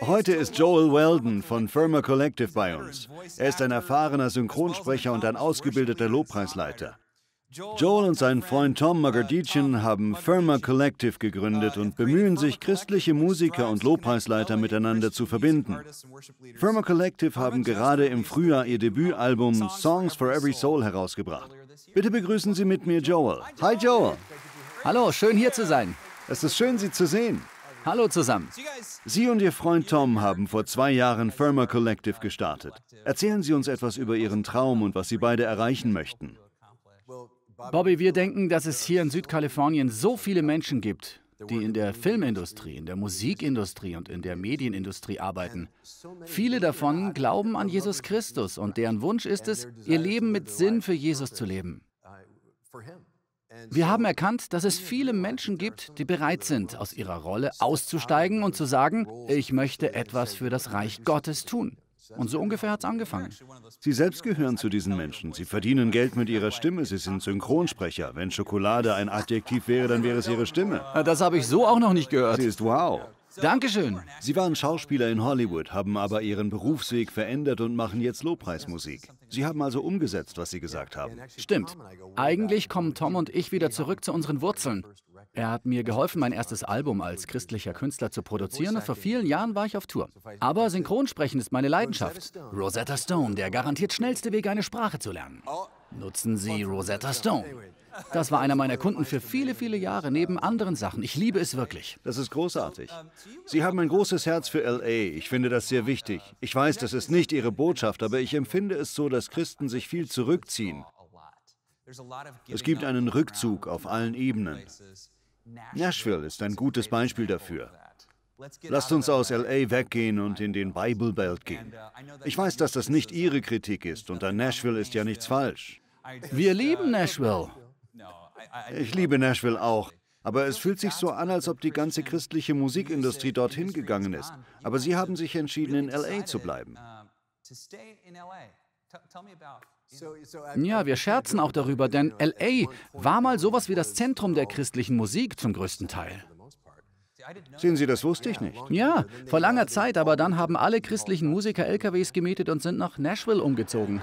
Heute ist Joel Weldon von Firma Collective bei uns. Er ist ein erfahrener Synchronsprecher und ein ausgebildeter Lobpreisleiter. Joel und sein Freund Tom Magadichin haben Firma Collective gegründet und bemühen sich, christliche Musiker und Lobpreisleiter miteinander zu verbinden. Firma Collective haben gerade im Frühjahr ihr Debütalbum Songs for Every Soul herausgebracht. Bitte begrüßen Sie mit mir Joel. Hi Joel. Hallo, schön hier zu sein. Es ist schön, Sie zu sehen. Hallo zusammen. Sie und Ihr Freund Tom haben vor zwei Jahren Firma Collective gestartet. Erzählen Sie uns etwas über Ihren Traum und was Sie beide erreichen möchten. Bobby, wir denken, dass es hier in Südkalifornien so viele Menschen gibt, die in der Filmindustrie, in der Musikindustrie und in der Medienindustrie arbeiten. Viele davon glauben an Jesus Christus und deren Wunsch ist es, ihr Leben mit Sinn für Jesus zu leben. Wir haben erkannt, dass es viele Menschen gibt, die bereit sind, aus ihrer Rolle auszusteigen und zu sagen, ich möchte etwas für das Reich Gottes tun. Und so ungefähr hat es angefangen. Sie selbst gehören zu diesen Menschen. Sie verdienen Geld mit ihrer Stimme. Sie sind Synchronsprecher. Wenn Schokolade ein Adjektiv wäre, dann wäre es ihre Stimme. Das habe ich so auch noch nicht gehört. Sie ist wow. Dankeschön. Sie waren Schauspieler in Hollywood, haben aber ihren Berufsweg verändert und machen jetzt Lobpreismusik. Sie haben also umgesetzt, was Sie gesagt haben. Stimmt. Eigentlich kommen Tom und ich wieder zurück zu unseren Wurzeln. Er hat mir geholfen, mein erstes Album als christlicher Künstler zu produzieren und vor vielen Jahren war ich auf Tour. Aber Synchronsprechen ist meine Leidenschaft. Rosetta Stone, der garantiert schnellste Weg, eine Sprache zu lernen. Nutzen Sie Rosetta Stone. Das war einer meiner Kunden für viele, viele Jahre, neben anderen Sachen. Ich liebe es wirklich. Das ist großartig. Sie haben ein großes Herz für LA. Ich finde das sehr wichtig. Ich weiß, das ist nicht Ihre Botschaft, aber ich empfinde es so, dass Christen sich viel zurückziehen. Es gibt einen Rückzug auf allen Ebenen. Nashville ist ein gutes Beispiel dafür. Lasst uns aus LA weggehen und in den Bible Belt gehen. Ich weiß, dass das nicht Ihre Kritik ist und an Nashville ist ja nichts falsch. Wir lieben Nashville. Ich liebe Nashville auch. Aber es fühlt sich so an, als ob die ganze christliche Musikindustrie dorthin gegangen ist. Aber Sie haben sich entschieden, in LA zu bleiben. Ja, wir scherzen auch darüber, denn LA war mal sowas wie das Zentrum der christlichen Musik zum größten Teil. Sehen Sie, das wusste ich nicht. Ja, vor langer Zeit, aber dann haben alle christlichen Musiker LKWs gemietet und sind nach Nashville umgezogen.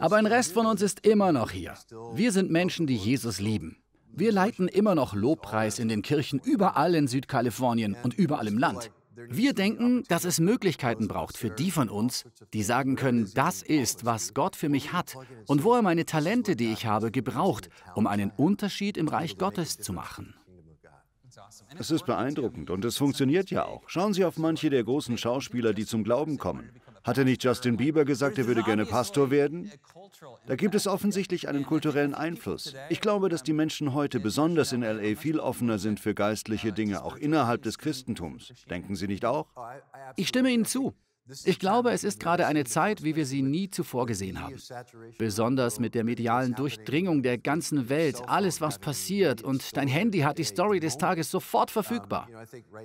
Aber ein Rest von uns ist immer noch hier. Wir sind Menschen, die Jesus lieben. Wir leiten immer noch Lobpreis in den Kirchen überall in Südkalifornien und überall im Land. Wir denken, dass es Möglichkeiten braucht für die von uns, die sagen können, das ist, was Gott für mich hat und wo er meine Talente, die ich habe, gebraucht, um einen Unterschied im Reich Gottes zu machen. Es ist beeindruckend und es funktioniert ja auch. Schauen Sie auf manche der großen Schauspieler, die zum Glauben kommen. Hatte nicht Justin Bieber gesagt, er würde gerne Pastor werden? Da gibt es offensichtlich einen kulturellen Einfluss. Ich glaube, dass die Menschen heute, besonders in LA, viel offener sind für geistliche Dinge, auch innerhalb des Christentums. Denken Sie nicht auch? Ich stimme Ihnen zu. Ich glaube, es ist gerade eine Zeit, wie wir sie nie zuvor gesehen haben. Besonders mit der medialen Durchdringung der ganzen Welt, alles, was passiert und dein Handy hat die Story des Tages sofort verfügbar.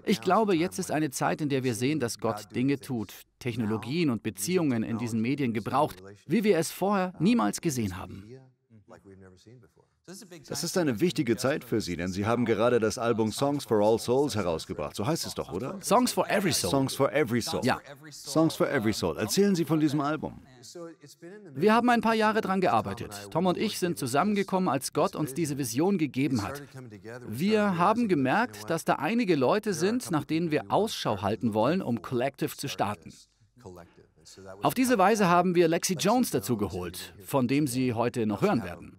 Ich glaube, jetzt ist eine Zeit, in der wir sehen, dass Gott Dinge tut, Technologien und Beziehungen in diesen Medien gebraucht, wie wir es vorher niemals gesehen haben. Das ist eine wichtige Zeit für Sie, denn Sie haben gerade das Album Songs for All Souls herausgebracht. So heißt es doch, oder? Songs for Every Soul. Songs for Every Soul. Ja. Songs for Every Soul. Erzählen Sie von diesem Album. Wir haben ein paar Jahre daran gearbeitet. Tom und ich sind zusammengekommen, als Gott uns diese Vision gegeben hat. Wir haben gemerkt, dass da einige Leute sind, nach denen wir Ausschau halten wollen, um Collective zu starten. Auf diese Weise haben wir Lexi Jones dazu geholt, von dem Sie heute noch hören werden.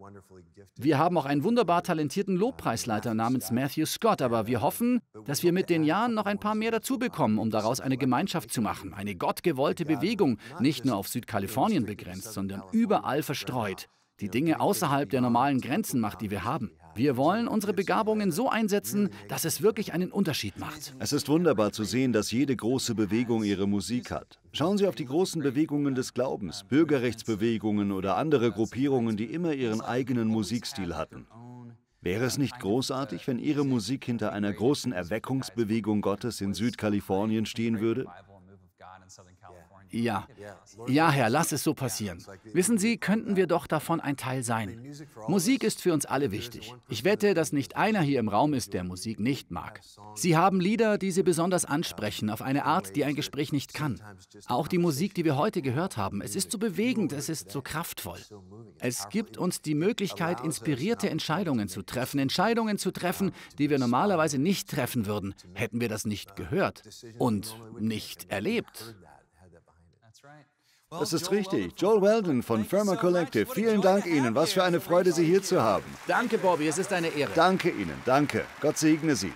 Wir haben auch einen wunderbar talentierten Lobpreisleiter namens Matthew Scott, aber wir hoffen, dass wir mit den Jahren noch ein paar mehr dazu bekommen, um daraus eine Gemeinschaft zu machen. Eine gottgewollte Bewegung, nicht nur auf Südkalifornien begrenzt, sondern überall verstreut, die Dinge außerhalb der normalen Grenzen macht, die wir haben. Wir wollen unsere Begabungen so einsetzen, dass es wirklich einen Unterschied macht. Es ist wunderbar zu sehen, dass jede große Bewegung ihre Musik hat. Schauen Sie auf die großen Bewegungen des Glaubens, Bürgerrechtsbewegungen oder andere Gruppierungen, die immer ihren eigenen Musikstil hatten. Wäre es nicht großartig, wenn Ihre Musik hinter einer großen Erweckungsbewegung Gottes in Südkalifornien stehen würde? Ja, ja, Herr, lass es so passieren. Wissen Sie, könnten wir doch davon ein Teil sein. Musik ist für uns alle wichtig. Ich wette, dass nicht einer hier im Raum ist, der Musik nicht mag. Sie haben Lieder, die Sie besonders ansprechen, auf eine Art, die ein Gespräch nicht kann. Auch die Musik, die wir heute gehört haben, es ist so bewegend, es ist so kraftvoll. Es gibt uns die Möglichkeit, inspirierte Entscheidungen zu treffen, Entscheidungen zu treffen, die wir normalerweise nicht treffen würden, hätten wir das nicht gehört und nicht erlebt. Das ist richtig. Joel Weldon von Firma Collective. Vielen Dank Ihnen. Was für eine Freude, Sie hier zu haben. Danke, Bobby. Es ist eine Ehre. Danke Ihnen. Danke. Gott segne Sie.